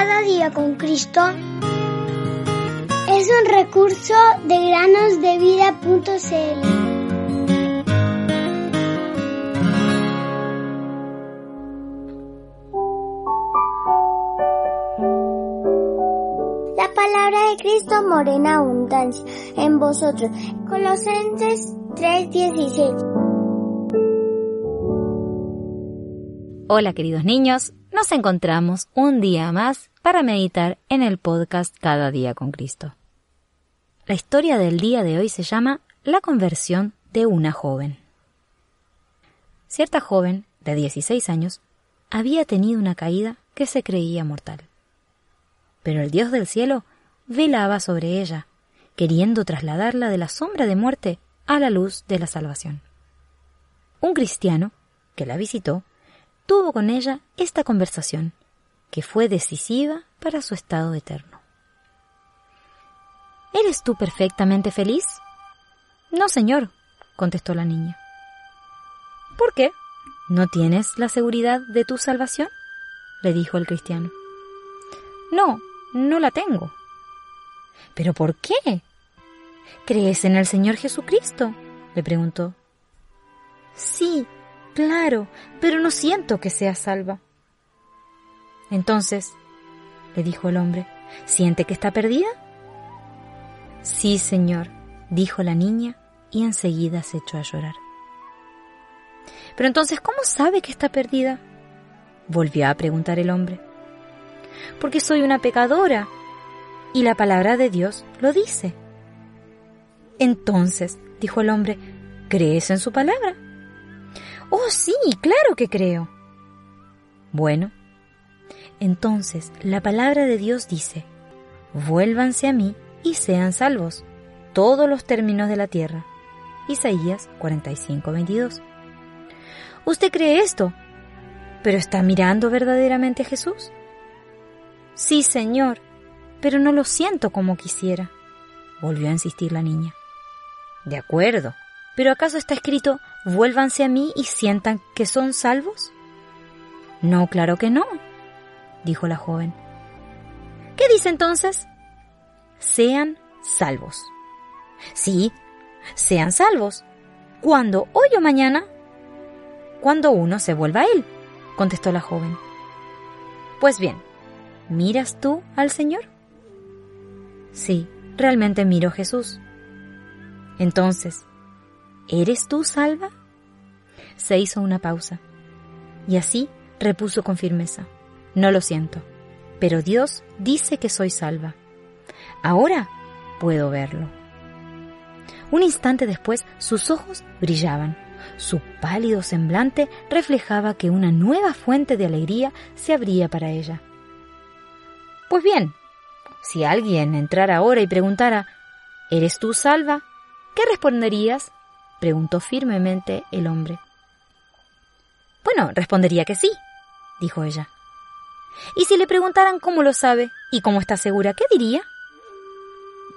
Cada día con Cristo es un recurso de granosdevida.cl. La palabra de Cristo morena abundancia en vosotros. Colosenses 3:16. Hola queridos niños, nos encontramos un día más para meditar en el podcast Cada día con Cristo. La historia del día de hoy se llama La conversión de una joven. Cierta joven, de 16 años, había tenido una caída que se creía mortal. Pero el Dios del cielo velaba sobre ella, queriendo trasladarla de la sombra de muerte a la luz de la salvación. Un cristiano, que la visitó, tuvo con ella esta conversación, que fue decisiva para su estado eterno. ¿Eres tú perfectamente feliz? No, señor, contestó la niña. ¿Por qué? ¿No tienes la seguridad de tu salvación? le dijo el cristiano. No, no la tengo. ¿Pero por qué? ¿Crees en el Señor Jesucristo? le preguntó. Sí, Claro, pero no siento que sea salva. Entonces, le dijo el hombre, ¿siente que está perdida? Sí, señor, dijo la niña y enseguida se echó a llorar. Pero entonces, ¿cómo sabe que está perdida? Volvió a preguntar el hombre. Porque soy una pecadora y la palabra de Dios lo dice. Entonces, dijo el hombre, ¿crees en su palabra? Sí, claro que creo. Bueno, entonces la palabra de Dios dice, vuélvanse a mí y sean salvos todos los términos de la tierra. Isaías 45, 22. ¿Usted cree esto? ¿Pero está mirando verdaderamente a Jesús? Sí, Señor, pero no lo siento como quisiera, volvió a insistir la niña. De acuerdo, ¿Pero acaso está escrito, vuélvanse a mí y sientan que son salvos? No, claro que no, dijo la joven. ¿Qué dice entonces? Sean salvos. Sí, sean salvos. ¿Cuándo? ¿Hoy o mañana? Cuando uno se vuelva a él, contestó la joven. Pues bien, ¿miras tú al Señor? Sí, realmente miro a Jesús. Entonces, ¿Eres tú salva? Se hizo una pausa. Y así repuso con firmeza. No lo siento, pero Dios dice que soy salva. Ahora puedo verlo. Un instante después sus ojos brillaban. Su pálido semblante reflejaba que una nueva fuente de alegría se abría para ella. Pues bien, si alguien entrara ahora y preguntara, ¿Eres tú salva? ¿Qué responderías? Preguntó firmemente el hombre. Bueno, respondería que sí, dijo ella. ¿Y si le preguntaran cómo lo sabe y cómo está segura, qué diría?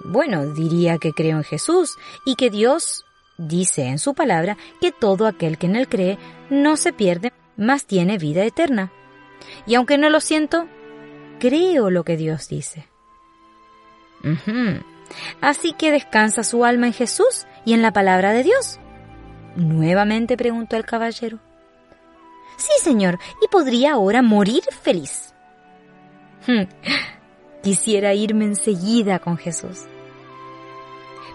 Bueno, diría que creo en Jesús y que Dios dice en su palabra que todo aquel que en él cree no se pierde, mas tiene vida eterna. Y aunque no lo siento, creo lo que Dios dice. Así que descansa su alma en Jesús y en la palabra de Dios. Nuevamente preguntó el caballero. Sí, señor, y podría ahora morir feliz. Quisiera irme enseguida con Jesús.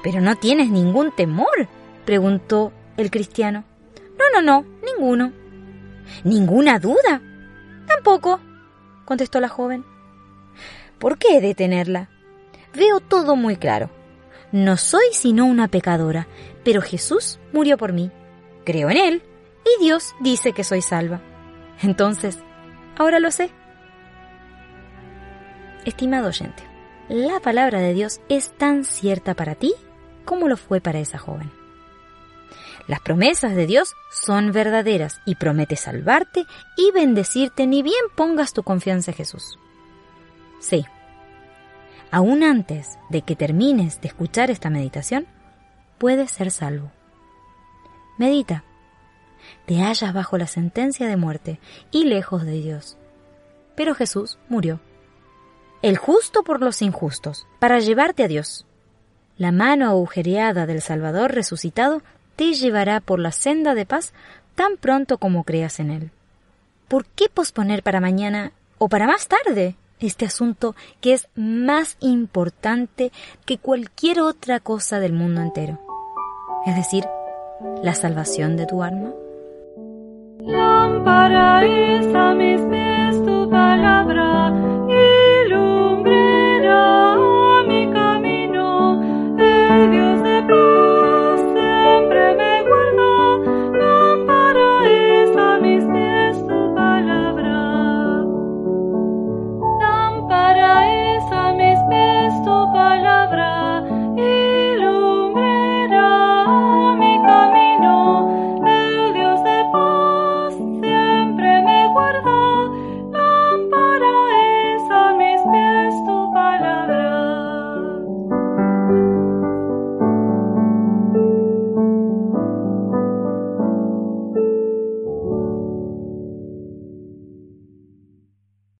Pero no tienes ningún temor, preguntó el cristiano. No, no, no, ninguno. ¿Ninguna duda? Tampoco, contestó la joven. ¿Por qué detenerla? Veo todo muy claro. No soy sino una pecadora, pero Jesús murió por mí. Creo en Él y Dios dice que soy salva. Entonces, ahora lo sé. Estimado oyente, la palabra de Dios es tan cierta para ti como lo fue para esa joven. Las promesas de Dios son verdaderas y promete salvarte y bendecirte ni bien pongas tu confianza en Jesús. Sí, aún antes de que termines de escuchar esta meditación, puedes ser salvo. Medita. Te hallas bajo la sentencia de muerte y lejos de Dios. Pero Jesús murió. el justo por los injustos, para llevarte a Dios. La mano agujereada del Salvador resucitado te llevará por la senda de paz tan pronto como creas en Él. ¿Por qué posponer para mañana o para más tarde este asunto que es más importante que cualquier otra cosa del mundo entero, es decir, la salvación de tu alma.